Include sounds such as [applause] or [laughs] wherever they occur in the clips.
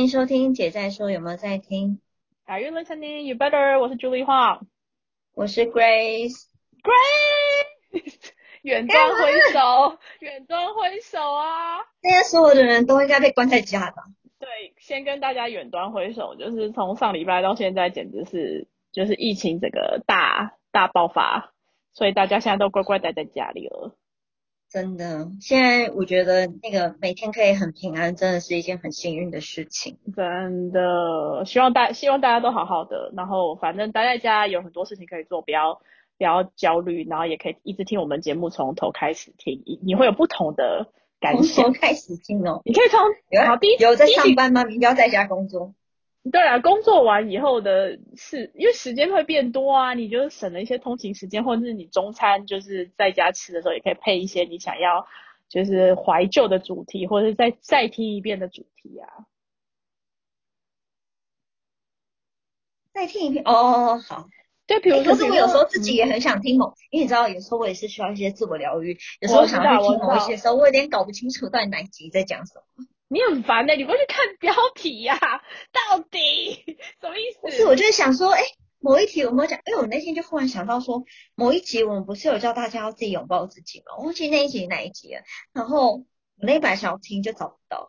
欢迎收听姐在说，有没有在听？Are you listening? You better. 我是 Julie Huang。我是 Grace。Grace，[laughs] 远端挥手，远端挥手啊！现在所有的人都应该被关在家吧？对，先跟大家远端挥手，就是从上礼拜到现在，简直是就是疫情整个大大爆发，所以大家现在都乖乖待在家里了。真的，现在我觉得那个每天可以很平安，真的是一件很幸运的事情。真的，希望大希望大家都好好的，然后反正待在家有很多事情可以做，不要不要焦虑，然后也可以一直听我们节目从头开始听，你你会有不同的感从头。开始听哦。你可以从有好第一有在上班吗？明天要在家工作。对啊，工作完以后的事，因为时间会变多啊，你就省了一些通勤时间，或者是你中餐就是在家吃的时候，也可以配一些你想要就是怀旧的主题，或者是再再听一遍的主题啊。再听一遍哦，好。对，比如说，可是我有时候自己嗯也很想听某，因为你知道，有时候我也是需要一些自我疗愈。有时候想要去听某一些的时候，我有点搞不清楚到底哪一集在讲什么。你很烦的、你不去看标题呀、[laughs] 到底 [laughs] 什么意思？不是，我就是想说，哎，某一题有没有讲？因为我那天就忽然想到说，某一集我们不是有叫大家要自己拥抱自己吗？我忘记那一集哪一集了。然后我那一版想要听就找不到。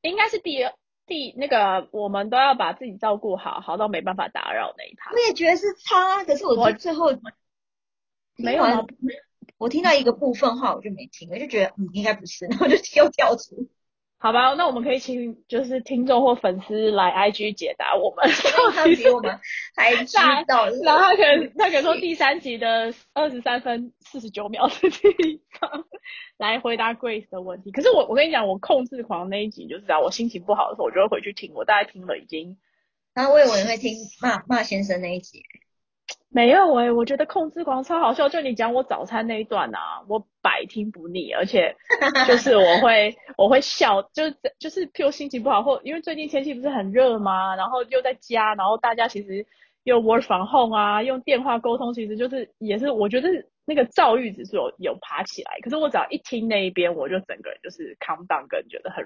应该是第二第那个，我们都要把自己照顾好，好到没办法打扰那一趴我。也觉得是他，可是我最后没有我听到一个部分话我就没听，我就觉得嗯应该不是，然后就又跳出。[laughs] 好吧，那我们可以请就是听众或粉丝来 IG 解答我们。他比我们 [laughs] 还知道。然后他可能他可能说第三集的二十三分四十九秒的地方来回答 Grace 的问题。可是我我跟你讲，我控制狂那一集就是啊，我心情不好的时候，我就会回去听。我大概听了已经然后我以为你会听骂骂先生那一集，没有诶、我觉得控制狂超好笑。就你讲我早餐那一段啊，我百听不腻，而且就是我会我会笑，就是就是譬如心情不好，或因为最近天气不是很热嘛？然后又在家，然后大家其实又 work from home 啊，用电话沟通，其实就是也是我觉得那个躁郁指数有有爬起来。可是我只要一听那一边，我就整个人就是 calm down，跟觉得很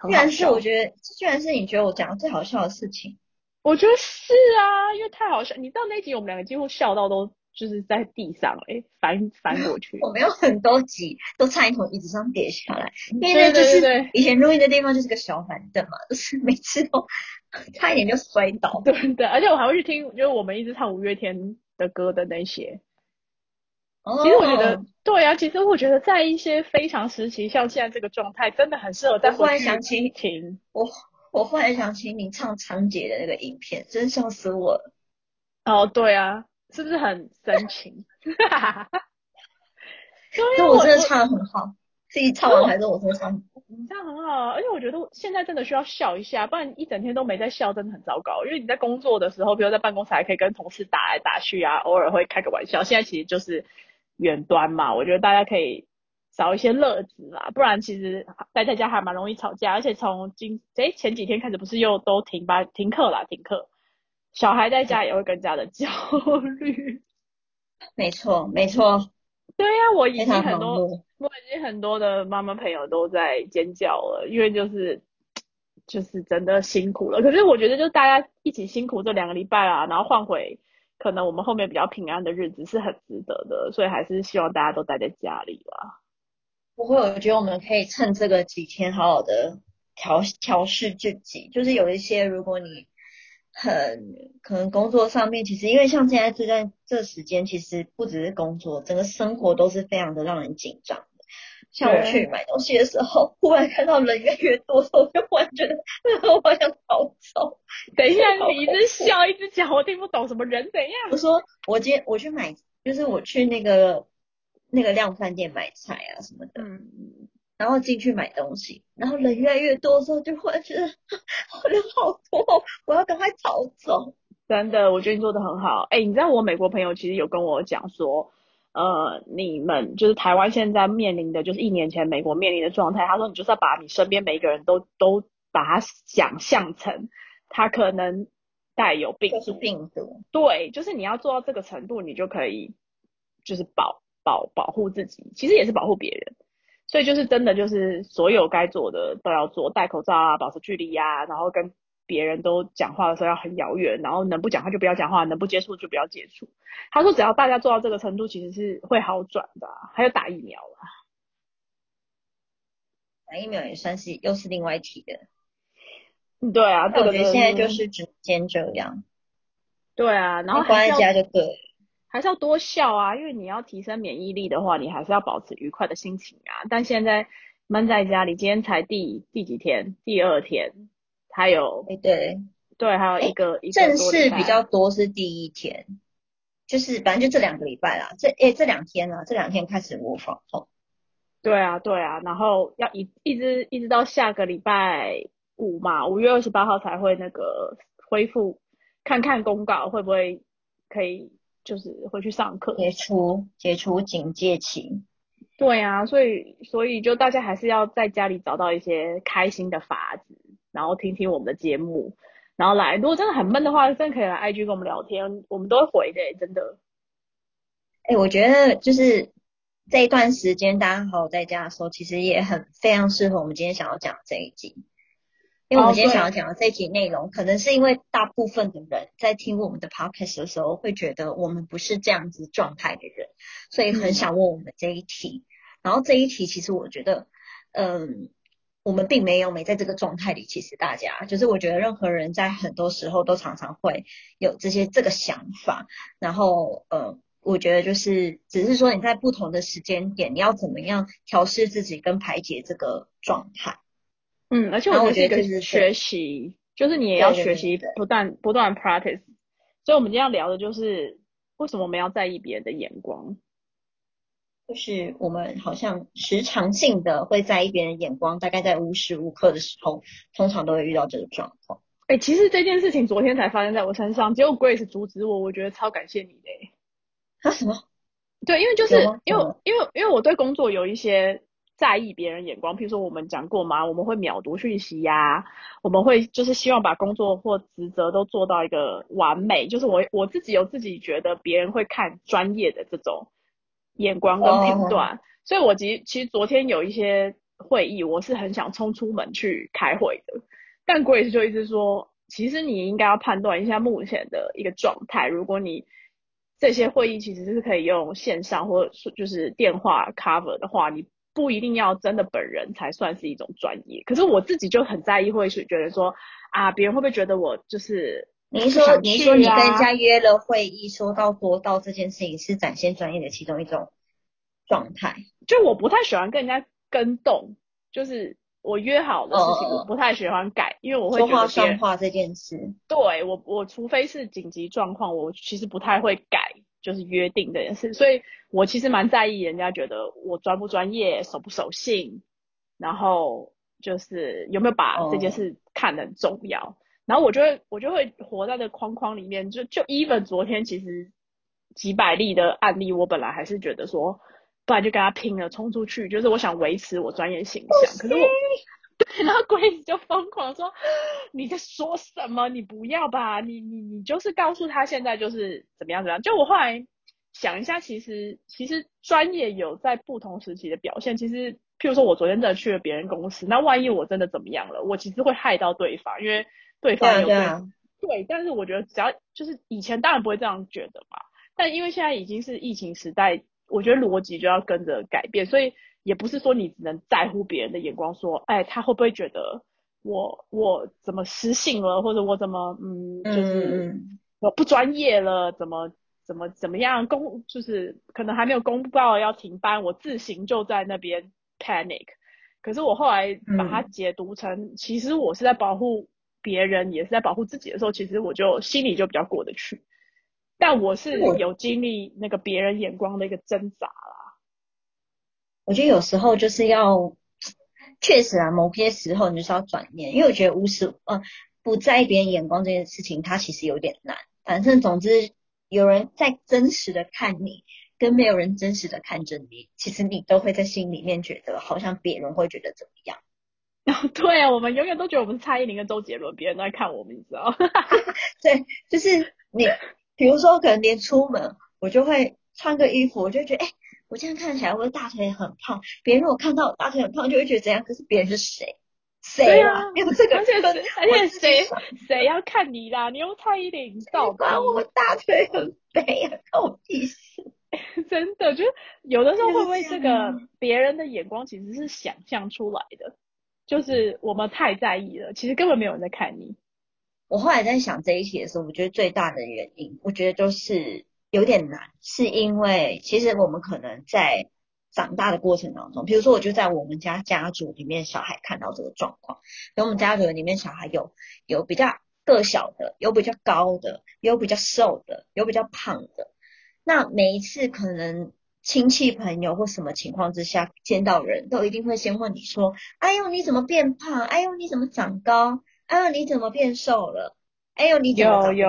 很居然是笑。我觉得，居然是你觉得我讲的最好笑的事情。我觉得是啊，因为太好笑。你知道那集我们两个几乎笑到都就是在地上诶、翻翻过去。我没有很多集都差点从椅子上跌下来，因为那就是以前录音的地方就是个小板凳嘛，就是每次都 [laughs] 差一点就摔倒。[laughs] 对对，而且我还会去听，就是我们一直唱五月天的歌的那些。哦其实我觉得，对啊，其实我觉得在一些非常时期，像现在这个状态，真的很适合再我忽然回去想起听。我我忽然想起你唱仓姐的那个影片，真笑死我了。哦，对啊，是不是很深情？对就啊，我我真的唱的很好，自己唱完还是我真的唱。你这样很好啊，而且我觉得现在真的需要笑一下，不然一整天都没在笑，真的很糟糕。因为你在工作的时候，比如在办公室还可以跟同事打来打去啊，偶尔会开个玩笑。现在其实就是远端嘛，我觉得大家可以找一些乐子啦，不然其实待在家还蛮容易吵架。而且从今诶前几天开始，不是又都停班停课啦，停课，小孩在家也会更加的焦虑。[laughs] 没错，没错，[laughs] 对呀、我已经很多。我已经很多的妈妈朋友都在尖叫了，因为就是就是真的辛苦了。可是我觉得，就大家一起辛苦这两个礼拜啦，然后换回可能我们后面比较平安的日子是很值得的，所以还是希望大家都待在家里啦。不会，我觉得我们可以趁这个几天好好的调调试自己。就是有一些，如果你很可能工作上面，其实因为像现在这段这时间，其实不只是工作，整个生活都是非常的让人紧张的。像我去买东西的时候，忽然看到人越来越多我就忽然觉得我好想逃走。等一下，你一直笑一直讲，我听不懂什么人怎样。我说我今天我去买，就是我去那个那个量饭店买菜啊什么的，嗯，然后进去买东西，然后人越来越多的时候，就忽然觉得 [laughs] 人好多，我要赶快逃走。真的，我觉得你做的很好。哎，你知道我美国朋友其实有跟我讲说，呃，你们就是台湾现在面临的就是一年前美国面临的状态。他说，你就是要把你身边每一个人都都把他想象成他可能带有病就是。病毒，对，就是你要做到这个程度，你就可以就是保保保护自己，其实也是保护别人。所以就是真的就是所有该做的都要做，戴口罩啊，保持距离呀，然后跟别人都讲话的时候要很遥远，然后能不讲话就不要讲话，能不接触就不要接触。他说只要大家做到这个程度，其实是会好转的。还有打疫苗啊，打疫苗也算是又是另外一题的。对啊，我觉得现在就是只先这样。对啊，然后关在家就对。还是要多笑啊，因为你要提升免疫力的话，你还是要保持愉快的心情啊。但现在闷在家里，今天才第第几天？第二天，还有哎对对，还有一个一正式比较多是第一天，就是反正就这两个礼拜啦。这哎这两天呢，这两天开始模仿后。对啊对啊，然后要一一直一直到下个礼拜五嘛，五月二十八号才会那个恢复，看看公告会不会可以。就是回去上课，解除解除警戒期。对啊，所以所以就大家还是要在家里找到一些开心的法子，然后听听我们的节目，然后来。如果真的很闷的话，真的可以来 IG 跟我们聊天，我们都会回的，真的。哎，我觉得就是这一段时间大家好好在家的时候，其实也很非常适合我们今天想要讲这一集。因为我们今天想要讲的这一集内容，可能是因为大部分的人在听我们的 podcast 的时候，会觉得我们不是这样子状态的人，所以很想问我们这一题。然后这一题其实我觉得，嗯，我们并没有没在这个状态里。其实大家就是我觉得任何人在很多时候都常常会有这些这个想法。然后，呃，我觉得就是只是说你在不同的时间点，你要怎么样调试自己跟排解这个状态。嗯，而且我觉得是学习，就是你也要学习，不断不断 practice。所以，我们今天要聊的就是为什么我们要在意别人的眼光。就是我们好像时常性的会在意别人眼光，大概在无时无刻的时候，通常都会遇到这个状况。哎，其实这件事情昨天才发生在我身上，结果 Grace 阻止我，我觉得超感谢你的。他什么？对，因为就是因为因为因为我对工作有一些。在意别人眼光，譬如说我们讲过嘛，我们会秒读讯息呀，我们会就是希望把工作或职责都做到一个完美，就是我我自己有自己觉得别人会看专业的这种眼光跟评断，所以我其其实昨天有一些会议，我是很想冲出门去开会的，但 Grace 就一直说，其实你应该要判断一下目前的一个状态，如果你这些会议其实是可以用线上或者就是电话 cover 的话，你。不一定要真的本人才算是一种专业，可是我自己就很在意，会是觉得说啊，别人会不会觉得我就是您说您说你跟人家约了会议，说到做到这件事情是展现专业的其中一种状态。就我不太喜欢跟人家跟动，就是我约好的事情，我不太喜欢改，因为我会说话算话这件事。对我我除非是紧急状况，我其实不太会改。就是约定这件事，所以我其实蛮在意人家觉得我专不专业、守不守信，然后就是有没有把这件事看得很重要。然后我就会我就会活在这框框里面，就就 even 昨天其实几百例的案例，我本来还是觉得说，不然就跟他拼了，冲出去，就是我想维持我专业形象。可是我。对，然后 Grace 就疯狂说：“你在说什么？你不要吧！你你你就是告诉他现在就是怎么样怎么样。”就我后来想一下，其实其实专业有在不同时期的表现。其实，譬如说我昨天真的去了别人公司，那万一我真的怎么样了，我其实会害到对方，因为对方有对。但是我觉得只要就是以前当然不会这样觉得嘛，但因为现在已经是疫情时代，我觉得逻辑就要跟着改变，所以。也不是说你只能在乎别人的眼光，说，哎，他会不会觉得我我怎么失信了，或者我怎么嗯，就是我不专业了，怎么怎么怎么样公，就是可能还没有公告要停班，我自行就在那边 panic。可是我后来把它解读成，其实我是在保护别人，也是在保护自己的时候，其实我就心里就比较过得去。但我是有经历那个别人眼光的一个挣扎啦。我觉得有时候就是要，确实啊，某些时候你就是要转念，因为我觉得无时呃不在意别人眼光这件事情，它其实有点难。反正总之，有人在真实的看你，跟没有人真实的看着你，其实你都会在心里面觉得，好像别人会觉得怎么样。对啊，我们永远都觉得我们是蔡依林跟周杰伦，别人都在看我们，你知道？[laughs] 对，就是你，比如说可能连出门，我就会穿个衣服，我就觉得哎。我这样看起来我的大腿很胖，别人如果看到我大腿很胖就会觉得怎样？可是别人是谁？谁啊？[laughs] 有这个？而且而且谁谁要看你啦？你用蔡依林照吧，我大腿很肥啊，[laughs] 关我屁事！[laughs] 真的，就是有的时候会不会这个别人的眼光其实是想象出来的？就是我们太在意了，其实根本没有人在看你。我后来在想这一题的时候，我觉得最大的原因，我觉得就是有点难，是因为其实我们可能在长大的过程当中，比如说我就在我们家家族里面，小孩看到这个状况，然后我们家族里面小孩有有比较个小的，有比较高的，有比较瘦的，有比较胖的。那每一次可能亲戚朋友或什么情况之下见到人都一定会先问你说：“哎呦你怎么变胖？哎呦你怎么长高？”啊！你怎么变瘦了？哎呦，你有有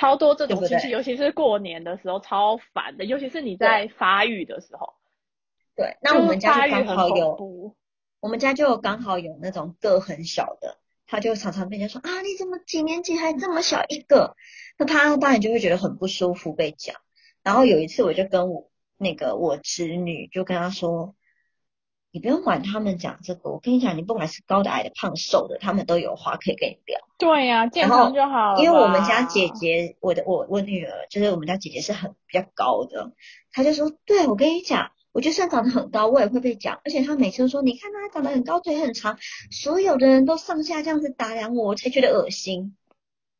超多这种亲戚，尤其是过年的时候超烦的，尤其是你在发育的时候。对，那我们家就刚好有，我们家就刚好有那种个很小的，他就常常被人家说啊，你怎么几年级还这么小一个？那他当然就会觉得很不舒服被讲。然后有一次，我就跟我那个我侄女就跟他说。你不用管他们讲这个，我跟你讲，你不管是高的、矮的、胖瘦的，他们都有话可以跟你聊。对呀，健康就好。因为我们家姐姐，我的我我女儿，就是我们家姐姐是很比较高的，她就说，对我跟你讲，我就算长得很高，我也会被讲，而且她每次都说，你看她长得很高，腿很长，所有的人都上下这样子打量我，我才觉得恶心。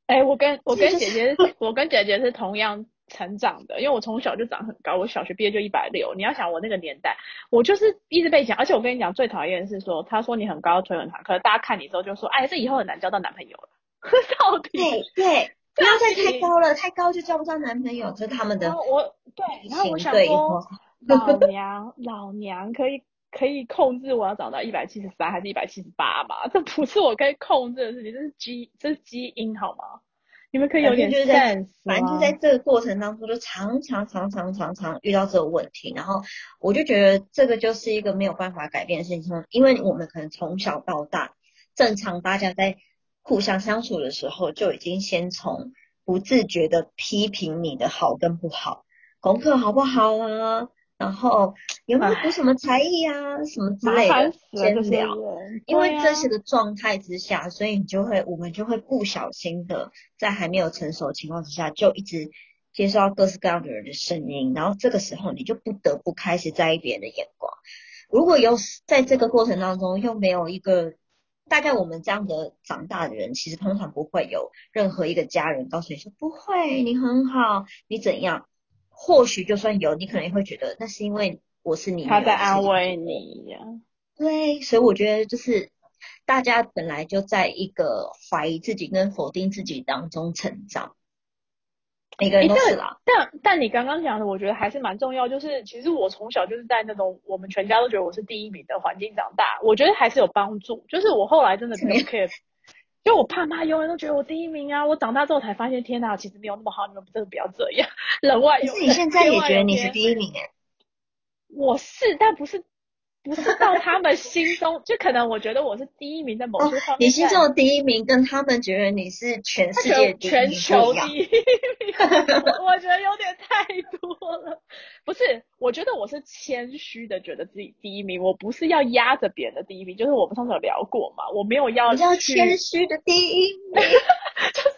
哎，我跟我跟姐姐，我跟姐姐是同样。成长的，因为我从小就长很高，我小学毕业就一百六。你要想我那个年代，我就是一直被讲，而且我跟你讲最讨厌的是说，他说你很高，腿很长，可是大家看你之后就说，哎，这以后很难交到男朋友了。[laughs] 到底对对，不要再太高了，太高就交不到男朋友，这是他们的。我对，然后我想说，老娘 [laughs] 老娘可以可以控制我要长到一百七十三还是一百七十八吗？这不是我可以控制的事情，这是基这是基因好吗？你们可以有点就是在，反正就在这个过程当中，就常常常常常常遇到这个问题，然后我就觉得这个就是一个没有办法改变的事情，因为我们可能从小到大，正常大家在互相相处的时候，就已经先从不自觉的批评你的好跟不好，功课好不好啊？然后 [laughs] 有没有补什么才艺啊，什么之类的先聊，因为真实的状态之下，所以你就会，我们就会不小心的在还没有成熟的情况之下，就一直接受到各式各样的人的声音，然后这个时候你就不得不开始在意别人的眼光。如果有在这个过程当中又没有一个，大概我们这样的长大的人，其实通常不会有任何一个家人告诉你说不会，你很好，你怎样。或许就算有，你可能也会觉得那是因为我是你，他在安慰你呀。对，所以我觉得就是大家本来就在一个怀疑自己跟否定自己当中成长，每个人都是啦。但但你刚刚讲的，我觉得还是蛮重要。就是其实我从小就是在那种我们全家都觉得我是第一名的环境长大，我觉得还是有帮助。就是我后来真的没有 care。就我爸妈永远都觉得我第一名啊！我长大之后才发现，天哪，其实没有那么好，你们真的不要这样。[laughs] 人外有，可是你现在也觉得你是第一名哎？我是，但不是。不是到他们心中，就可能我觉得我是第一名在某些方面。你心中的第一名跟他们觉得你是全世界全球第一名，我觉得有点太多了。不是，我觉得我是谦虚的，觉得自己第一名。我不是要压着别人的第一名，就是我们上次有聊过嘛，我没有要。要谦虚的第一名，[laughs] 就是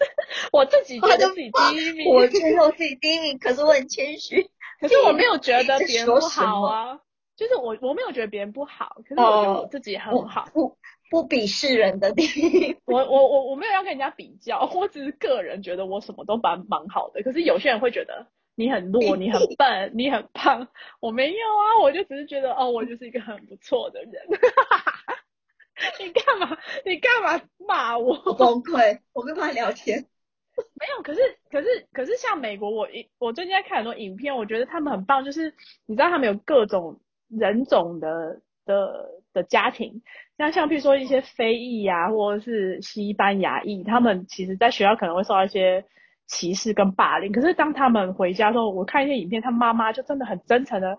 我自己觉得自己第一名。我觉得我自己第一名，可是我很谦虚，可是我没有觉得别人不好啊。就是我我没有觉得别人不好，可是我觉得我自己很好，不不鄙视人的地。我 [laughs] 我我我没有要跟人家比较，我只是个人觉得我什么都蛮蛮好的。可是有些人会觉得你很弱，你很 [laughs] 笨，你很胖。我没有啊，我就只是觉得哦，我就是一个很不错的人。[laughs] 你干嘛？你干嘛骂我？崩溃！我跟他聊天。没有，可是可是可是像美国，我一我最近在看很多影片，我觉得他们很棒，就是你知道他们有各种。人种的的的家庭，那像比如说一些非裔啊，或者是西班牙裔，他们其实在学校可能会受到一些歧视跟霸凌。可是当他们回家之后，我看一些影片，他妈妈就真的很真诚的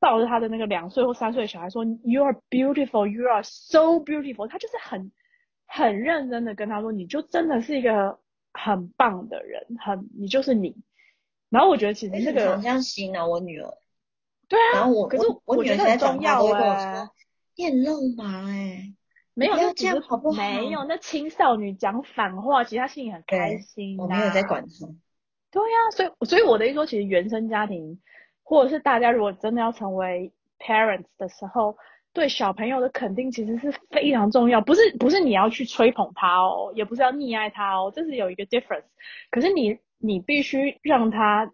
抱着他的那个两岁或三岁的小孩说：“You are beautiful, you are so beautiful。”他就是很很认真的跟他说：“你就真的是一个很棒的人，很你就是你。”然后我觉得其实这个好像洗脑我女儿。对啊，然后我可是我我女儿觉得很重要都会跟我哎说，，你很肉麻哎、没有，这样好不好没有，那青少女讲反话，其实她心里很开对心、我没有在。管她。对呀、所以所以我的意思说，其实原生家庭，或者是大家如果真的要成为 parents 的时候，对小朋友的肯定其实是非常重要，不是不是你要去吹捧他哦，也不是要溺爱他哦，这是有一个 difference。可是你你必须让他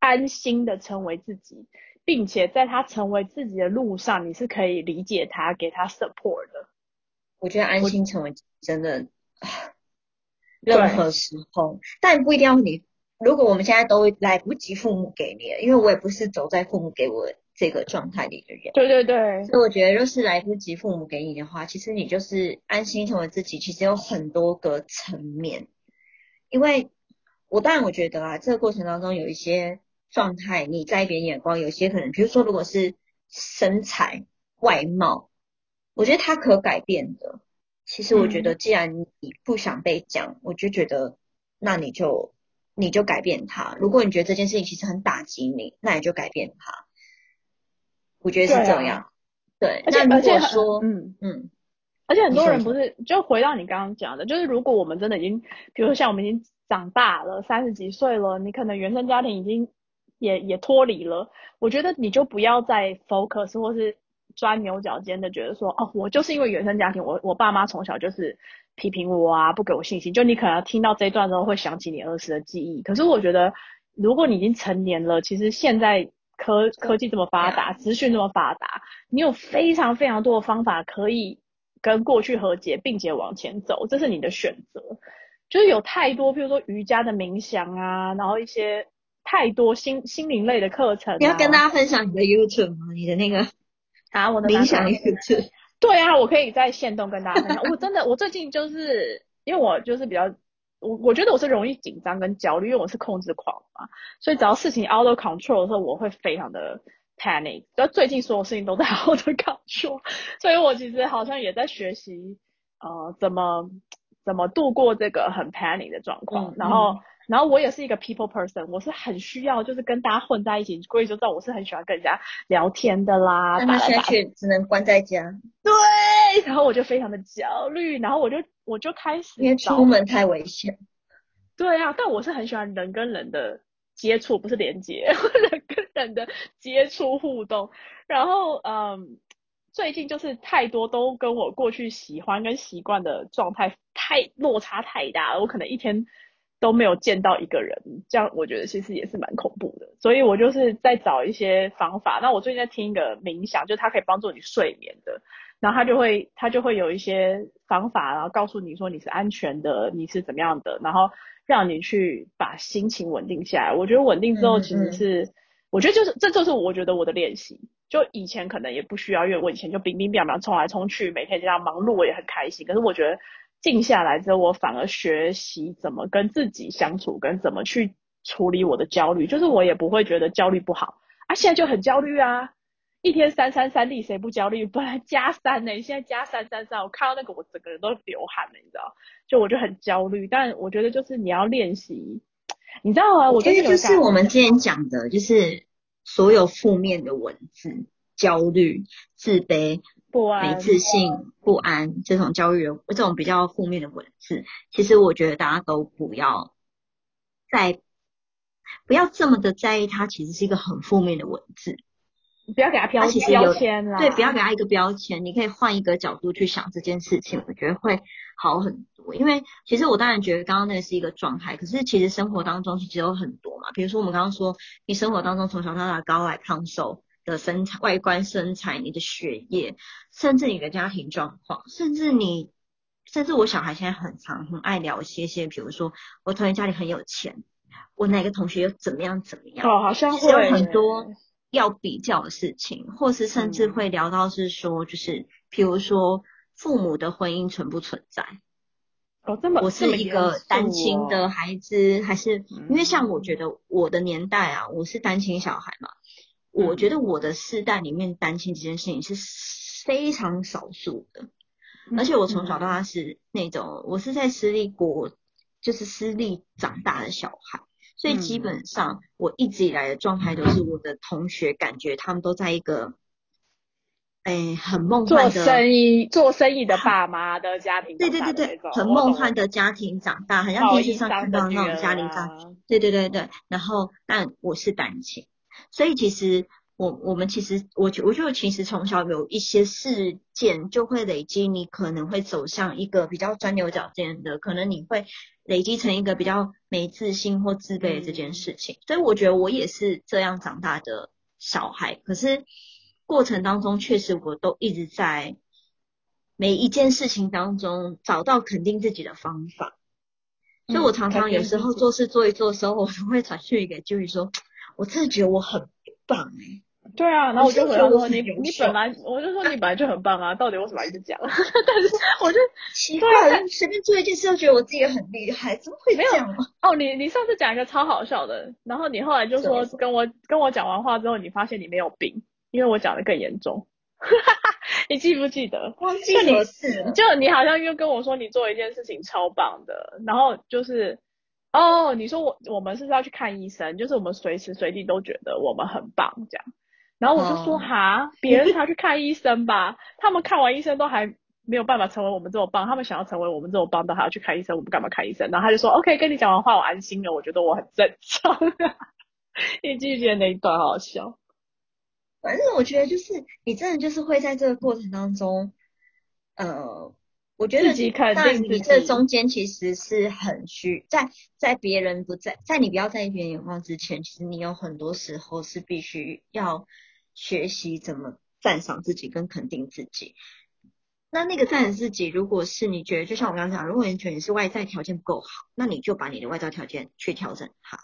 安心的成为自己，并且在他成为自己的路上，你是可以理解他，给他 support 的。我觉得安心成为真的，任何时候，但不一定要你。如果我们现在都来不及父母给你了，因为我也不是走在父母给我这个状态里的人，对对对，所以我觉得，若是来不及父母给你的话，其实你就是安心成为自己。其实有很多个层面，因为我当然我觉得啊，这个过程当中有一些状态，你在意别人眼光，有些可能，比如说如果是身材、外貌，我觉得它可改变的。其实我觉得，既然你不想被讲，我就觉得，那你就你就改变它。如果你觉得这件事情其实很打击你，那你就改变它。我觉得是这样。对，而且那如果说，嗯。嗯，而且很多人不是，就回到你刚刚讲的，就是如果我们真的已经，比如说像我们已经长大了，三十几岁了，你可能原生家庭已经也也脱离了，我觉得你就不要再 focus 或是钻牛角尖的觉得说，哦，我就是因为原生家庭，我我爸妈从小就是批评我啊，不给我信心，就你可能听到这一段之后会想起你儿时的记忆。可是我觉得，如果你已经成年了，其实现在科科技这么发达，资讯这么发达，你有非常非常多的方法可以跟过去和解，并且往前走，这是你的选择。就是有太多，譬如说瑜伽的冥想啊，然后一些太多心心灵类的课程、啊。你要跟大家分享你的 YouTube 吗？你的那个啊，我的冥想 YouTube，对啊，我可以在线动跟大家分享。[laughs] 我真的，我最近就是因为我就是比较，我我觉得我是容易紧张跟焦虑，因为我是控制狂嘛，所以只要事情 out of control 的时候，我会非常的 panic。然后最近所有事情都在 [laughs] out of control，所以我其实好像也在学习呃怎么怎么度过这个很 panic 的状况。嗯然后，然后我也是一个 people person，我是很需要就是跟大家混在一起，所以就知道我是很喜欢跟人家聊天的啦，但他现在却只能关在家，对，然后我就非常的焦虑，然后我就我就开始因为找出门太危险。对啊，但我是很喜欢人跟人的接触，不是连接，[laughs] 人跟人的接触互动。然后嗯，最近就是太多都跟我过去喜欢跟习惯的状态太落差太大了，我可能一天都没有见到一个人，这样我觉得其实也是蛮恐怖的。所以我就是在找一些方法。那我最近在听一个冥想，就是它可以帮助你睡眠的。然后它就会它就会有一些方法，然后告诉你说你是安全的，你是怎么样的，然后让你去把心情稳定下来。我觉得稳定之后嗯其实是，我觉得就是这就是我觉得我的练习。就以前可能也不需要，因为我以前就冰冰冰冰冲来冲去，每天这样忙碌，我也很开心。可是我觉得静下来之后，我反而学习怎么跟自己相处，跟怎么去处理我的焦虑。就是我也不会觉得焦虑不好啊，现在就很焦虑啊。一天三三三例，谁不焦虑？本来加三呢、现在加三三三，我看到那个我整个人都流汗了，你知道？就我就很焦虑，但我觉得就是你要练习，你知道啊？我觉得就是我们之前讲的，就是所有负面的文字，焦虑、自卑、没不安，自信、不安这种焦虑的这种比较负面的文字，其实我觉得大家都不要再不要这么的在意它，其实是一个很负面的文字。不要给他标它其实有标签啦，对，不要给他一个标签，你可以换一个角度去想这件事情，我觉得会好很多。因为其实我当然觉得刚刚那个是一个状态，可是其实生活当中其实有很多嘛，比如说我们刚刚说，你生活当中从小到大高矮胖瘦的身材、外观身材、你的学业，甚至你的家庭状况，甚至你，甚至我小孩现在很常很爱聊一些些，比如说我同学家里很有钱，我哪个同学又怎么样怎么样，哦，好像会有很多要比较的事情，或是甚至嗯。会聊到是说，就是比如说父母的婚姻存不存在？哦，这么我是一个单亲的哦。孩子，还是因为像我嗯觉得我的年代啊，我是单亲小孩嘛，嗯我觉得我的世代里面单亲这件事情是非常少数的，而且我从小到大是那种我是在私立国，就是私立长大的小孩。所以基本上我一直以来的状态都是我的同学感觉他们都在一个，哎，很梦幻的做生意做生意的爸妈的家庭，对对对对，很梦幻的家庭长大，很像电视上看到那种家庭长，对对对对，然后但我是单亲，所以其实。我我们其实我我觉得其实从小有一些事件就会累积，你可能会走向一个比较钻牛角尖的，可能你会累积成一个比较没自信或自卑的这件事情。所以我觉得我也是这样长大的小孩，可是过程当中确实我都一直在每一件事情当中找到肯定自己的方法。所以我常常有时候做事做一做的时候，我都会传讯给就是说，我真的觉得我很棒哎。对啊，然后我就回答说你你本来我就说你本来就很棒啊，到底为什么一直讲？[laughs] 但是我就 [laughs] 奇怪，随便做一件事都觉得我自己很厉害，怎么会这样？哦，你你上次讲一个超好笑的，然后你后来就说跟我跟我讲完话之后，你发现你没有病，因为我讲的更严重。[laughs] 你记不记得？忘记什事就你好像又跟我说你做一件事情超棒的，然后就是哦，你说我我们是要去看医生，就是我们随时随地都觉得我们很棒这样。然后我就说哈，别人才去看医生吧，他们看完医生都还没有办法成为我们这么棒，他们想要成为我们这么棒都还要去看医生，我们干嘛看医生？然后他就说 OK，跟你讲完话我安心了，我觉得我很正常。[laughs] 你记不记得那一段好笑？反正我觉得就是你真的就是会在这个过程当中，呃，我觉得但你这中间其实是很虚，在在别人不在，在你不要在意别人眼光之前，其实你有很多时候是必须要。学习怎么赞赏自己跟肯定自己。那那个赞赏自己，如果是你觉得，就像我刚刚讲，如果你觉得你是外在条件不够好，那你就把你的外在条件去调整它。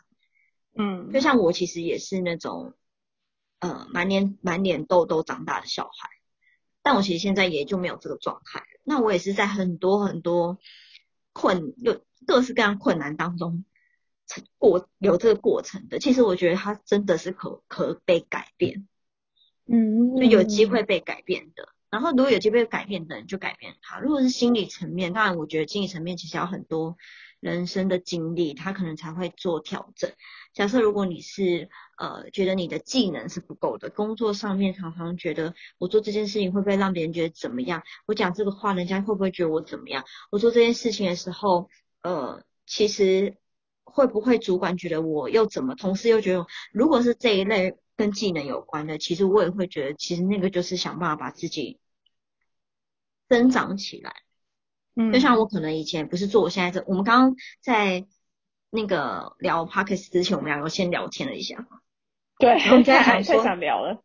嗯，就像我其实也是那种，呃，满脸满脸痘痘长大的小孩，但我其实现在也就没有这个状态。那我也是在很多很多困有各式各样困难当中过有这个过程的。其实我觉得它真的是可可被改变。嗯，就有机会被改变的。然后如果有机会改变的人，就改变它。如果是心理层面，当然我觉得心理层面其实要很多人生的经历，他可能才会做调整。假设如果你是呃觉得你的技能是不够的，工作上面常常觉得我做这件事情会不会让别人觉得怎么样？我讲这个话，人家会不会觉得我怎么样？我做这件事情的时候，呃，其实会不会主管觉得我又怎么？同事又觉得，如果是这一类。跟技能有关的，其实我也会觉得，其实那个就是想办法把自己增长起来。嗯，就像我可能以前不是做我现在这，我们刚刚在那个聊 p o c k e t 之前，我们两个先聊天了一下。对，我们在想说，想聊了。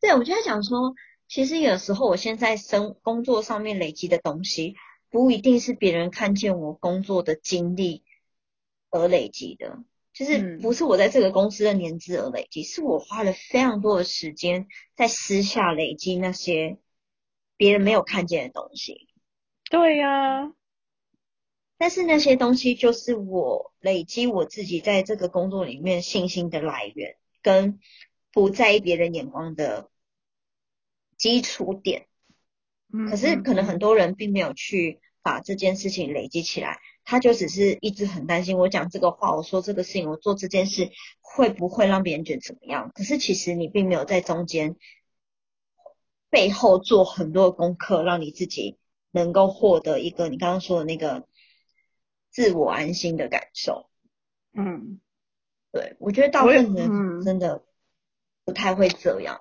对，我就在想说，其实有时候我现在生工作上面累积的东西，不一定是别人看见我工作的经历而累积的。就是不是我在这个公司的年资而累积，是我花了非常多的时间在私下累积那些别人没有看见的东西。对呀，但是那些东西就是我累积我自己在这个工作里面信心的来源，跟不在意别人眼光的基础点。可是可能很多人并没有去把这件事情累积起来。他就只是一直很担心，我讲这个话，我说这个事情，我做这件事会不会让别人觉得怎么样？可是其实你并没有在中间背后做很多的功课，让你自己能够获得一个你刚刚说的那个自我安心的感受。嗯，对，我觉得大部分人真的不太会这样。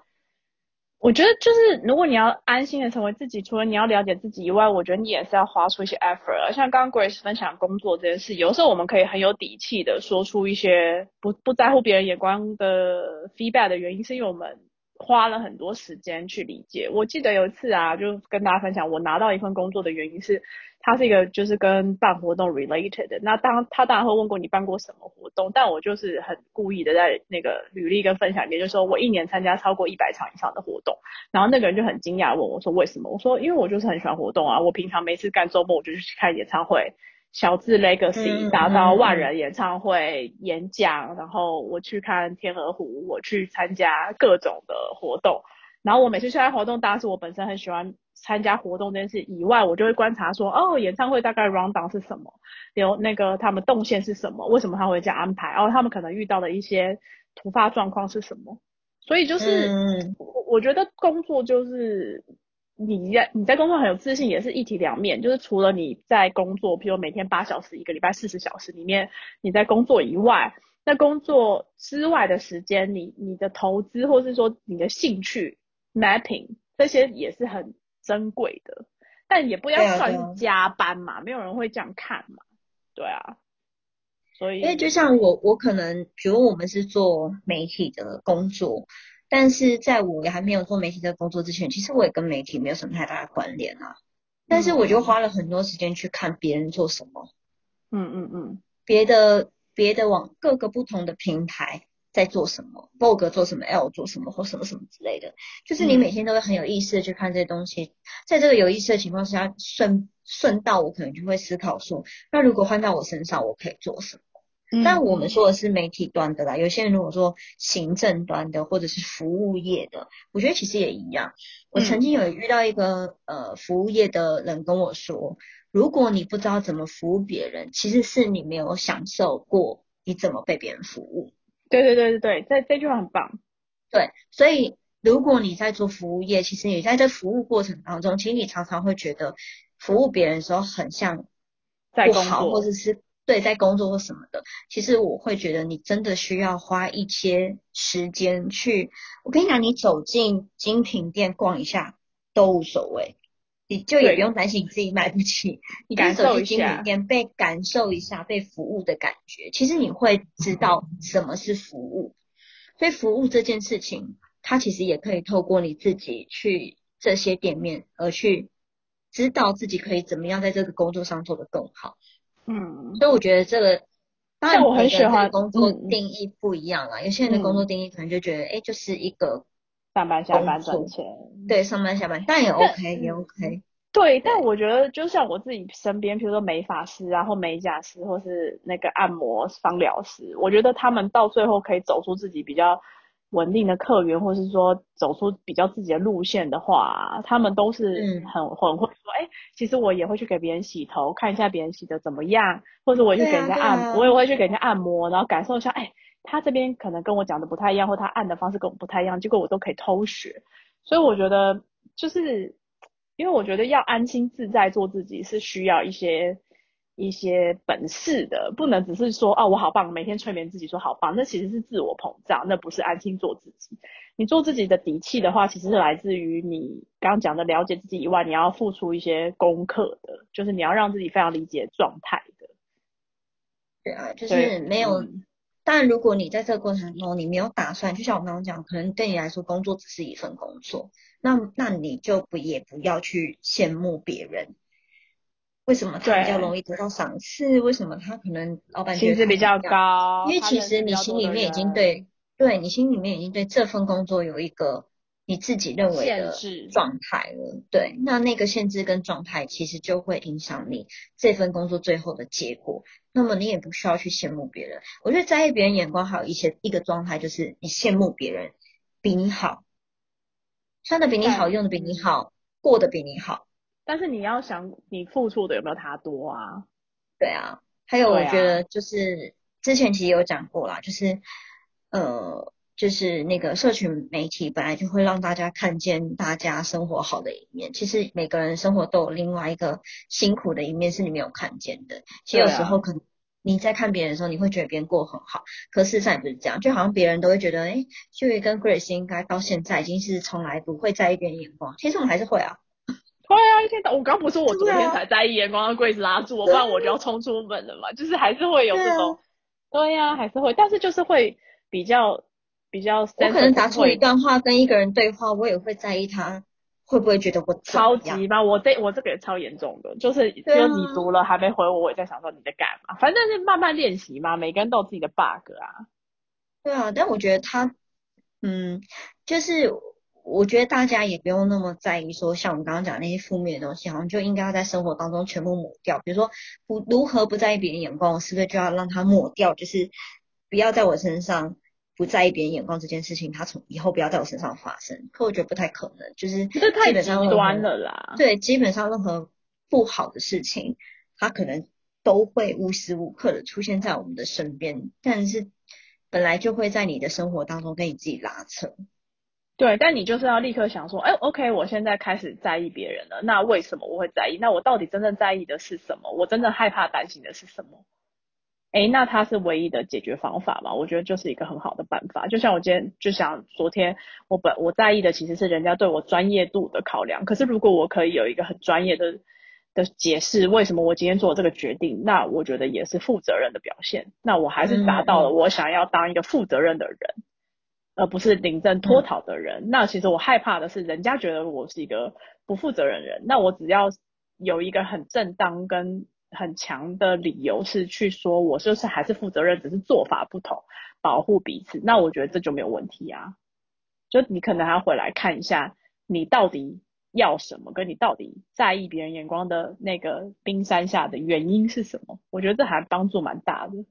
我觉得就是，如果你要安心的成为自己，除了你要了解自己以外，我觉得你也是要花出一些 effort。像刚刚 Grace 分享工作这件事，有时候我们可以很有底气的说出一些不不在乎别人眼光的 feedback 的原因，是因为我们花了很多时间去理解。我记得有一次啊，就跟大家分享，我拿到一份工作的原因是。他是一个就是跟办活动 related 的，那当他当然会问过你办过什么活动，但我就是很故意的在那个履历跟分享里面就说我一年参加超过一百场以上的活动，然后那个人就很惊讶问我说为什么？我说因为我就是很喜欢活动啊，我平常没事干，周末我就去看演唱会，小智 Legacy 达到万人演唱会演讲，然后我去看天鹅湖，我去参加各种的活动，然后我每次参加活动，当然是我本身很喜欢。参加活动这件事以外，我就会观察说，哦，演唱会大概 round down 是什么，有那个他们动线是什么，为什么他会这样安排，然后他们可能遇到的一些突发状况是什么。所以就是，我我觉得工作就是你在你在工作很有自信，也是一体两面。就是除了你在工作，比如每天八小时，一个礼拜四十小时里面你在工作以外，在工作之外的时间，你你的投资或是说你的兴趣 mapping 这些也是很珍贵的，但也不要算是加班嘛，没有人会这样看嘛，对啊。所以，因为就像我，我可能，比如我们是做媒体的工作，但是在我还没有做媒体的工作之前，其实我也跟媒体没有什么太大的关联啊。但是我就花了很多时间去看别人做什么，嗯嗯嗯，别的别的网各个不同的平台在做什么，Vogue 做什么，L 做什么，或什么什么之类的，就是你每天都会很有意思的去看这些东西。在这个有意思的情况下，顺顺道我可能就会思考说，那如果换到我身上，我可以做什么？但我们说的是媒体端的啦，有些人如果说行政端的或者是服务业的，我觉得其实也一样。我曾经有遇到一个呃服务业的人跟我说，如果你不知道怎么服务别人，其实是你没有享受过你怎么被别人服务。对对对对对，这这句话很棒。对，所以如果你在做服务业，其实你在这服务过程当中，其实你常常会觉得服务别人的时候很像在工作，或者是。对，在工作或什么的，其实我会觉得你真的需要花一些时间去。我跟你讲，你走进精品店逛一下都无所谓，你就也不用担心你自己买不起。你就走进精品店，被感受一下被服务的感觉，其实你会知道什么是服务。所以服务这件事情，它其实也可以透过你自己去这些店面，而去知道自己可以怎么样在这个工作上做得更好。嗯，所以我觉得这个，当然我很喜欢工作定义不一样啦。有些人的工作定义可能就觉得，哎，就是一个上班下班赚钱，对，上班下班，但也 OK，也 OK。对，但我觉得就像我自己身边，比如说美发师啊，或美甲师，或是那个按摩芳疗师，我觉得他们到最后可以走出自己比较。稳定的客源，或是说走出比较自己的路线的话，他们都是很很会说，哎，其实我也会去给别人洗头，看一下别人洗的怎么样，或者我去给人家按，我也会去给人家按摩，然后感受一下，哎，他这边可能跟我讲的不太一样，或他按的方式跟我不太一样，结果我都可以偷学。所以我觉得，就是因为我觉得要安心自在做自己，是需要一些。一些本事的，不能只是说哦，我好棒，每天催眠自己说好棒，那其实是自我膨胀，那不是安心做自己。你做自己的底气的话，其实是来自于你刚刚讲的了解自己以外，你要付出一些功课的，就是你要让自己非常理解状态的。对啊，就是没有。但如果你在这个过程中你没有打算，就像我刚刚讲，可能对你来说工作只是一份工作，那那你就不也不要去羡慕别人。为什么他比较容易得到赏赐？为什么他可能老板薪资比较高？因为其实你心里面已经对，对你心里面已经对这份工作有一个你自己认为的状态了。对，那那个限制跟状态其实就会影响你这份工作最后的结果。那么你也不需要去羡慕别人。我觉得在意别人眼光还有一些一个状态，就是你羡慕别人比你好，穿的比你好，用的比你好，过得比你好。但是你要想，你付出的有没有他多啊？对啊，还有我觉得就是之前其实有讲过啦，就是呃，就是那个社群媒体本来就会让大家看见大家生活好的一面，其实每个人生活都有另外一个辛苦的一面是你没有看见的。其实有时候可能你在看别人的时候，你会觉得别人过很好，可事实上也不是这样，就好像别人都会觉得，哎，就业跟 Grace 应该到现在已经是从来不会在意别人眼光，其实我们还是会啊。对啊，一天到我刚不是我昨天才在意眼光的柜子拉住我，不然我就要冲出门了嘛。[laughs] 就是还是会有这种，对呀，还是会，但是就是会比较比较。我可能答错一段话跟一个人对话，我也会在意他会不会觉得我超级吧。我这我这个也超严重的，就是就你读了还没回我，我也在想说你在干嘛。反正是慢慢练习嘛，每个人都有自己的 bug 啊。对啊，但我觉得他，嗯，就是。我觉得大家也不用那么在意，说像我们刚刚讲那些负面的东西，好像就应该要在生活当中全部抹掉。比如说，不如何不在意别人眼光，是不是就要让它抹掉？就是不要在我身上不在意别人眼光这件事情，它从以后不要在我身上发生。可我觉得不太可能，就是这太极基本上任何端了啦。对，基本上任何不好的事情，它可能都会无时无刻的出现在我们的身边，但是本来就会在你的生活当中跟你自己拉扯。对，但你就是要立刻想说，哎，OK，我现在开始在意别人了，那为什么我会在意？那我到底真正在意的是什么？我真正害怕、担心的是什么？哎，那它是唯一的解决方法嘛？我觉得就是一个很好的办法。就像我今天就想，昨天我本我在意的其实是人家对我专业度的考量。可是如果我可以有一个很专业的的解释，为什么我今天做这个决定，那我觉得也是负责任的表现。那我还是达到了我想要当一个负责任的人，而不是临阵脱逃的人。那其实我害怕的是人家觉得我是一个不负责任人。那我只要有一个很正当跟很强的理由是去说，我就是还是负责任，只是做法不同，保护彼此。那我觉得这就没有问题啊。就你可能还要回来看一下，你到底要什么，跟你到底在意别人眼光的那个冰山下的原因是什么？我觉得这还帮助蛮大的。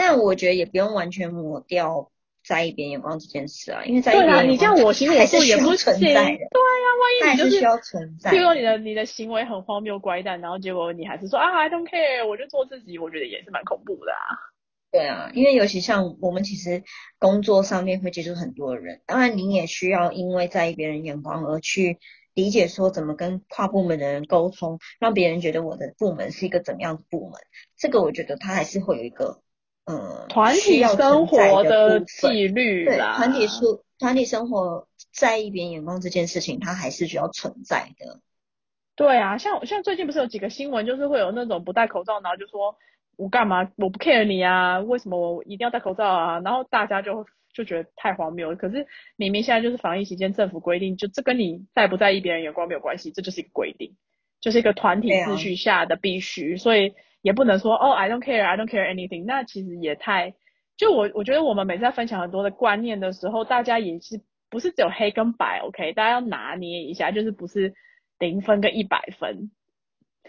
但我觉得也不用完全抹掉在意别人眼光这件事啊，因为在意别对啊，人眼光你这样我行我还是素也不存行。对啊，在的，它万一你就是要存在譬如说你的。的你的行为很荒谬怪诞，然后结果你还是说啊 I don't care，我就做自己，我觉得也是蛮恐怖的啊。对啊，因为尤其像我们其实工作上面会接触很多人，当然你也需要因为在意别人眼光而去理解说怎么跟跨部门的人沟通，让别人觉得我的部门是一个怎么样的部门。这个我觉得他还是会有一个嗯团体生活的纪律对啦，团体生团体生活在意别人眼光这件事情，它还是需要存在的。对啊，像像最近不是有几个新闻，就是会有那种不戴口罩，然后就说我干嘛我不 care 你啊，为什么我一定要戴口罩啊？然后大家就就觉得太荒谬了。可是明明现在就是防疫期间，政府规定，就这跟你在不在意别人眼光没有关系，这就是一个规定，就是一个团体秩序下的必须，所以也不能说哦 I don't care I don't care anything，那其实也太就我我觉得我们每次在分享很多的观念的时候，大家也是不是只有黑跟白，OK，大家要拿捏一下，就是不是零分跟一百分，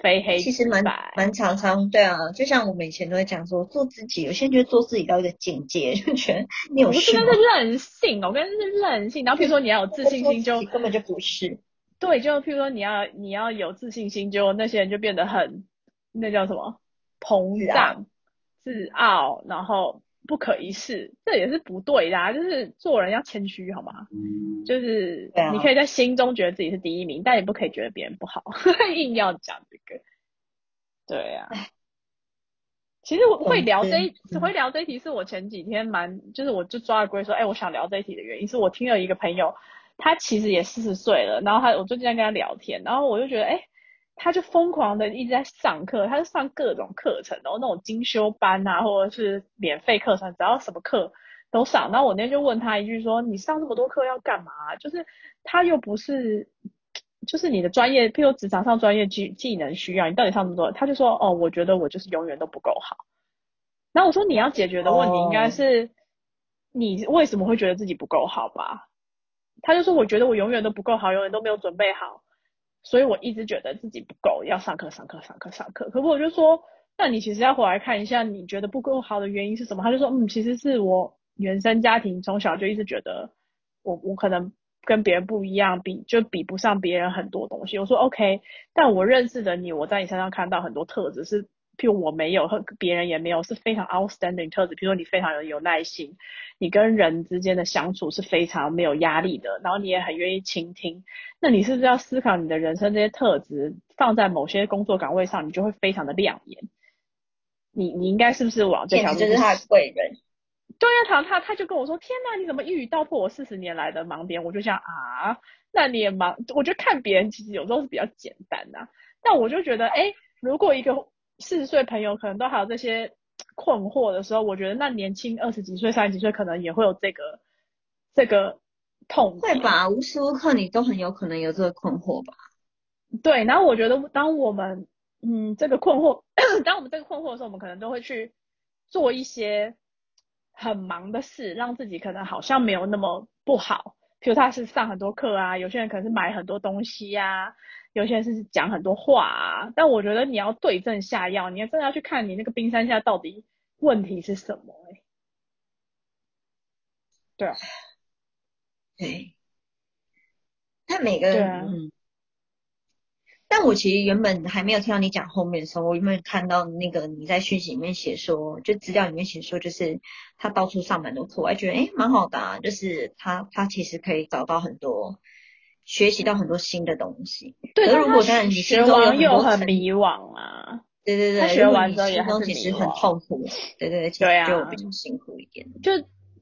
非黑其实蛮。蛮常常对啊，就像我们以前都会讲说做自己，有些人觉得做自己到一个境界，就觉得你有不是，事吗那？是任性，我跟是任性。然后譬如说你要有自信心就，根本就不是。对，就譬如说你要你要有自信心，就那些人就变得很那叫什么膨胀、自傲，然后不可一世，这也是不对的、啊。就是做人要谦虚，好吗？就是你可以在心中觉得自己是第一名，但你不可以觉得别人不好，[laughs] 硬要讲这个。对啊。其实我会聊这一嗯会聊这一题，是我前几天蛮，就是我就抓了龟说，哎、我想聊这一题的原因，是我听了一个朋友，他其实也四十岁了，然后他我最近在跟他聊天，然后我就觉得，哎、他就疯狂的一直在上课，他就上各种课程，然后那种精修班啊，或者是免费课程，只要什么课都上。然后我那天就问他一句说，你上这么多课要干嘛？就是他又不是，就是你的专业，譬如职场上专业技技能需要，你到底上这么多？他就说，哦，我觉得我就是永远都不够好。然后我说你要解决的问题应该是，你为什么会觉得自己不够好吧？他就说，我觉得我永远都不够好，永远都没有准备好。所以我一直觉得自己不够，要上课上课上课上课。可不我就说，那你其实要回来看一下，你觉得不够好的原因是什么？他就说，嗯，其实是我原生家庭从小就一直觉得我我可能跟别人不一样，比就比不上别人很多东西。我说 OK，但我认识的你，我在你身上看到很多特质是，譬如我没有和别人也没有，是非常 outstanding 特质。譬如说你非常有有耐心，你跟人之间的相处是非常没有压力的，然后你也很愿意倾听。那你是不是要思考你的人生这些特质放在某些工作岗位上，你就会非常的亮眼？你你应该是不是往这条路就是他的贵人。对啊，他他他就跟我说：“天哪，你怎么一语道破我四十年来的盲点？”我就想啊，那你也盲，我觉得看别人其实有时候是比较简单的、啊，但我就觉得，哎，如果一个四十岁朋友可能都还有这些困惑的时候，我觉得那年轻二十几岁、三十几岁可能也会有这个这个痛点？会吧？无时无刻你都很有可能有这个困惑吧？对，然后我觉得当我们嗯这个困惑，[clears throat] 当我们这个困惑的时候，我们可能都会去做一些很忙的事，让自己可能好像没有那么不好。比如他是上很多课啊，有些人可能是买很多东西呀、啊，有些人是讲很多话啊。但我觉得你要对症下药，你要真的要去看你那个冰山下到底问题是什么、欸。对啊，对。但每个人，啊嗯。但我其实原本还没有听到你讲后面的时候，我原本看到那个你在讯息里面写说，就资料里面写说，就是他到处上蛮多课，我还觉得诶蛮好的啊，就是他他其实可以找到很多，学习到很多新的东西。对，可是如果但当然你学完又很迷惘啊。对对对，他学完之后也心还是迷中其实很痛苦，对对对，对啊就比较辛苦一点。就，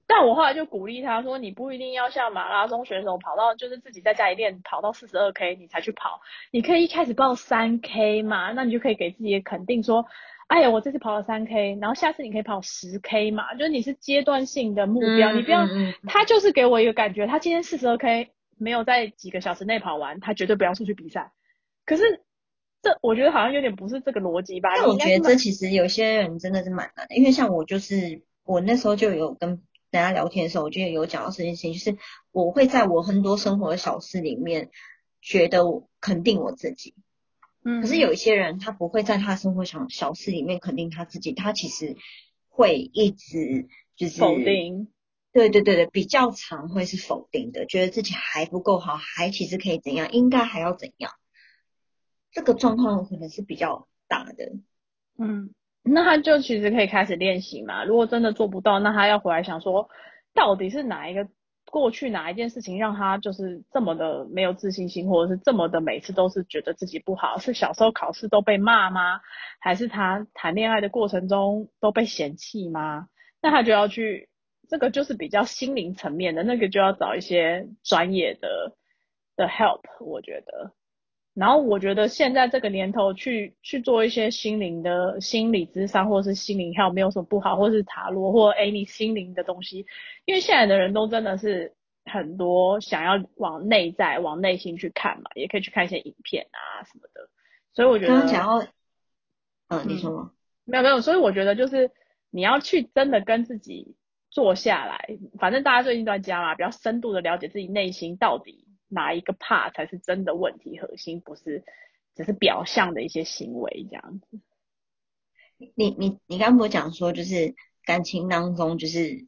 但我后来就鼓励他说，你不一定要像马拉松选手跑到，就是自己在家里练跑到四十二 K 你才去跑，你可以一开始报三 K 嘛，那你就可以给自己肯定说，哎呀，我这次跑了三 K，然后下次你可以跑十 K 嘛，就是你是阶段性的目标，你不要，他就是给我一个感觉，他今天四十二 K 没有在几个小时内跑完，他绝对不要出去比赛。可是这我觉得好像有点不是这个逻辑吧？但我觉得这其实有些人真的是蛮难的，因为像我就是我那时候就有跟大家聊天的时候，我就有讲到这件事情，就是我会在我很多生活的小事里面觉得我肯定我自己，嗯，可是有一些人他不会在他生活小小事里面肯定他自己，他其实会一直就是否。定。对对对对，比较常会是否定的，觉得自己还不够好，还其实可以怎样，应该还要怎样。这个状况可能是比较大的。嗯，那他就其实可以开始练习嘛。如果真的做不到，那他要回来想说，到底是哪一个过去哪一件事情让他就是这么的没有自信心，或者是这么的每次都是觉得自己不好？是小时候考试都被骂吗？还是他谈恋爱的过程中都被嫌弃吗？那他就要去，这个就是比较心灵层面的，那个就要找一些专业的的 help，我觉得。然后我觉得现在这个年头去去做一些心灵的心理咨商或是心灵 help 没有什么不好，或是塔罗或哎你心灵的东西，因为现在的人都真的是很多想要往内在往内心去看嘛，也可以去看一些影片啊什么的，所以我觉得想要，嗯，你说吗？没有没有，所以我觉得就是你要去真的跟自己坐下来，反正大家最近都在家嘛，比较深度的了解自己内心到底哪一个 part 才是真的问题核心，不是只是表象的一些行为这样子。你你你刚刚不是讲说，就是感情当中就是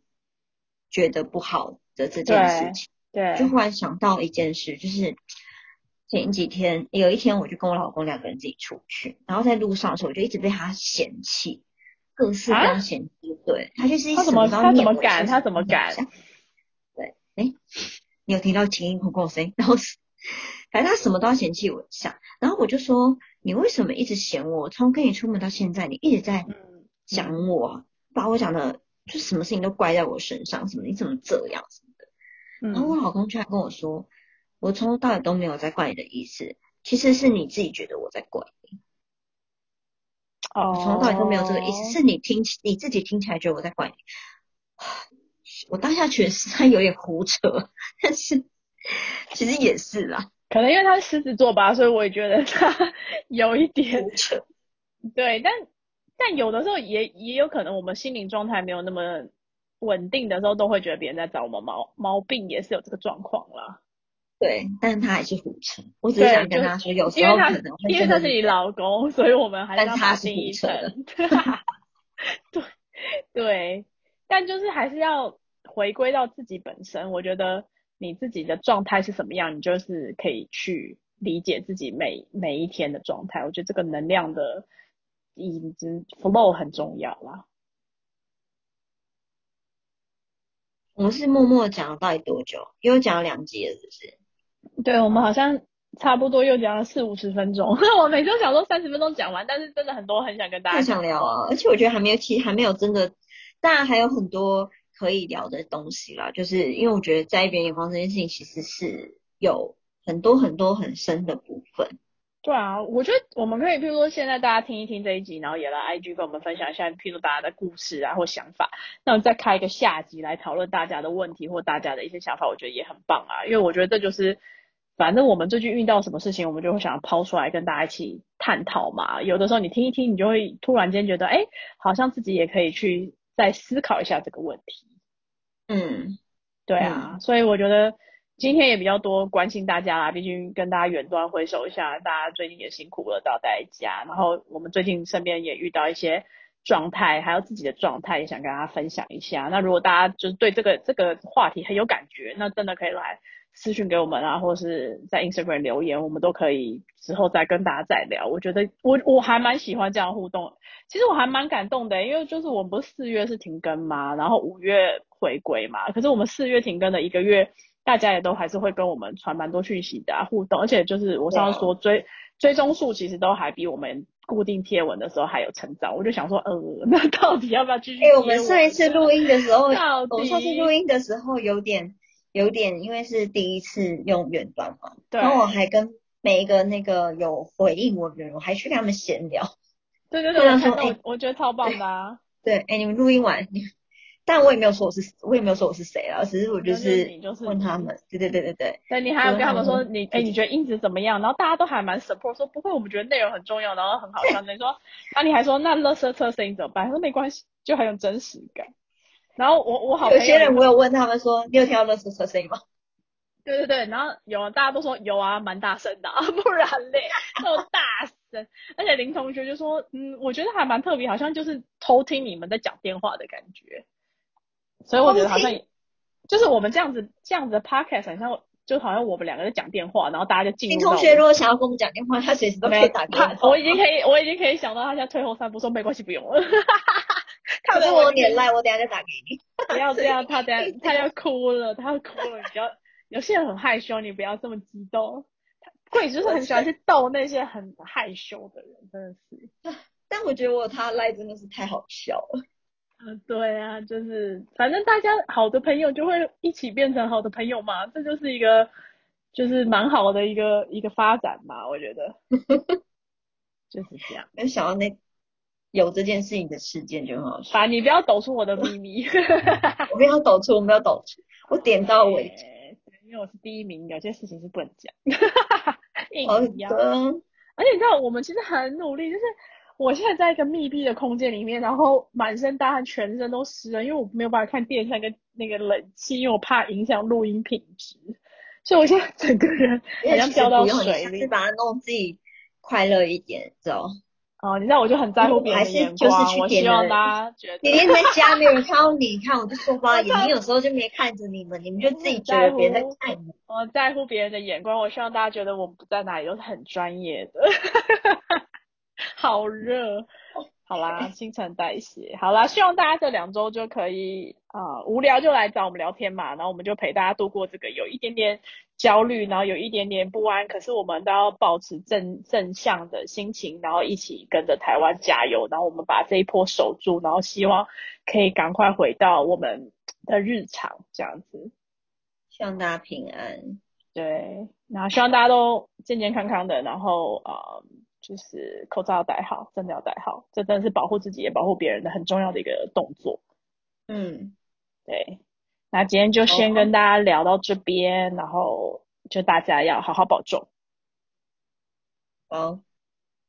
觉得不好的这件事情，对就忽然想到一件事，就是前几天有一天，我就跟我老公两个人自己出去，然后在路上的时候，我就一直被他嫌弃，各式各啊样嫌弃，对他就是一他怎么什都要他怎么敢他怎么敢？对，哎，你有听到轻音空空的声音？[laughs] 然后是，反正他什么都要嫌弃我一下，然后我就说，你为什么一直嫌我？从跟你出门到现在，你一直在嗯，讲我，把我讲的，就什么事情都怪在我身上，什么你怎么这样什么的。嗯然后我老公居然跟我说，我从头到尾都没有在怪你的意思，其实是你自己觉得我在怪你，哦，从头到尾都没有这个意思，是你听起你自己听起来觉得我在怪你。[sighs] 我当下觉得是他有点胡扯，[laughs] 但是 [laughs] 其实也是啦，可能因为他是狮子座吧，所以我也觉得他 [laughs] 有一点胡扯。对，但但有的时候也也有可能我们心灵状态没有那么稳定的时候，都会觉得别人在找我们毛毛病，也是有这个状况啦。对，但是他还是胡扯。我只是想跟他说，有时因为他候可能会因为他是你老公，所以我们还是要但他是把它定义胡扯的成 [laughs] 对对，但就是还是要回归到自己本身。我觉得你自己的状态是什么样，你就是可以去理解自己每每一天的状态。我觉得这个能量的影子 flow 很重要啦。我们是默默讲了到底多久？又讲了两集了，是不是？对，我们好像差不多又讲了四五十分钟。[laughs] 我每次想说三十分钟讲完，但是真的很多很想跟大家想聊啊！而且我觉得还没有，其实还没有真的，当然还有很多可以聊的东西啦。就是因为我觉得在一边眼光这件事情，其实是有很多很多很深的部分。对啊，我觉得我们可以，譬如说现在大家听一听这一集，然后也来 IG 跟我们分享一下，譬如大家的故事啊或想法，那我们再开一个下集来讨论大家的问题或大家的一些想法，我觉得也很棒啊。因为我觉得这就是，反正我们最近遇到什么事情，我们就会想要抛出来跟大家一起探讨嘛。有的时候你听一听，你就会突然间觉得，哎，好像自己也可以去再思考一下这个问题。嗯，对啊，所以我觉得今天也比较多关心大家啦，毕竟跟大家远端挥手一下，大家最近也辛苦了，到在家。然后我们最近身边也遇到一些状态，还有自己的状态，也想跟大家分享一下。那如果大家就是对这个这个话题很有感觉，那真的可以来私讯给我们啊，或是在 Instagram 留言，我们都可以之后再跟大家再聊。我觉得我我还蛮喜欢这样互动，其实我还蛮感动的，因为就是我们不是四月是停更嘛，然后五月回归嘛，可是我们四月停更的一个月，大家也都还是会跟我们传蛮多讯息的啊，互动，而且就是我上次说追追踪数其实都还比我们。固定贴文的时候还有成长，我就想说，呃，[laughs] 那到底要不要继续？哎，我们上一次录音的时候，我上次录音的时候有点有点，因为是第一次用远端嘛，然后我还跟每一个那个有回应我的人，我还去跟他们闲聊。对对对，我觉得超棒的啊。对，哎，你们录音完。但我也没有说我是，我也没有说我是谁啊，只是我就是问他们，对对对对对。对，你还有跟他们说你，哎，你觉得音质怎么样？然后大家都还蛮 support，说不会，我们觉得内容很重要，然后很好笑。你说，那你还说那乐色车声音怎么办？他说没关系，就很有真实感。然后我我好有些人我有问他们说，你有听到乐色车声音吗？对对对，然后有，大家都说有啊，蛮大声的啊，[laughs] 不然嘞，那么大声。而且林同学就说，嗯，我觉得还蛮特别，好像就是偷听你们在讲电话的感觉。所以我觉得好像，就是我们这样子这样子的 podcast，好像就好像我们两个在讲电话，然后大家就进入。林同学如果想要跟我们讲电话，他随时都可以打电话。我已经可以，我已经可以想到他现在退后三步，说没关系，不用了。[laughs] 他跟我点赖，我等下再打给你。不要 [laughs] 这样，他等下他要哭了，他要哭了。你不要，有些人很害羞，你不要这么激动。贵就是很喜欢去逗那些很害羞的人，真的是。[laughs] 但我觉得我他赖真的是太好笑了。嗯，对啊，就是反正大家好的朋友就会一起变成好的朋友嘛，这就是一个就是蛮好的一个一个发展嘛，我觉得 [laughs] 就是这样。没想到那有这件事情的事件就很好笑。你不要抖出我的秘密。[laughs] 我不要抖出，我没有抖出，我点到为止。因为我是第一名，有些事情是不能讲。[laughs] 好的。而且你知道，我们其实很努力，就是。我现在在一个密闭的空间里面，然后满身大汗，全身都湿了，因为我没有办法看电扇跟那个冷气，因为我怕影响录音品质，所以我现在整个人好像掉到水里。是把它弄自己快乐一点，走？哦，你知道我就很在乎别人的眼光，我希望大家觉得。你连在家没有人看到你，看我就说吧，[laughs] 眼睛有时候就没看着你们，你们就自己觉得别人在看你。我在乎别人的眼光，我希望大家觉得我们不在哪里都是很专业的。好热，[laughs] 好啦，新陈代谢，好啦，希望大家这两周就可以啊，无聊就来找我们聊天嘛，然后我们就陪大家度过这个有一点点焦虑，然后有一点点不安，可是我们都要保持正正向的心情，然后一起跟着台湾加油，然后我们把这一波守住，然后希望可以赶快回到我们的日常这样子，希望大家平安，对，然后希望大家都健健康康的，然后啊。就是口罩要戴好，真的要戴好，这真的是保护自己也保护别人的很重要的一个动作。嗯，对。那今天就先跟大家聊到这边，然后就大家要好好保重。好，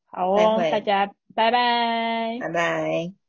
好哦，大家拜拜，拜拜。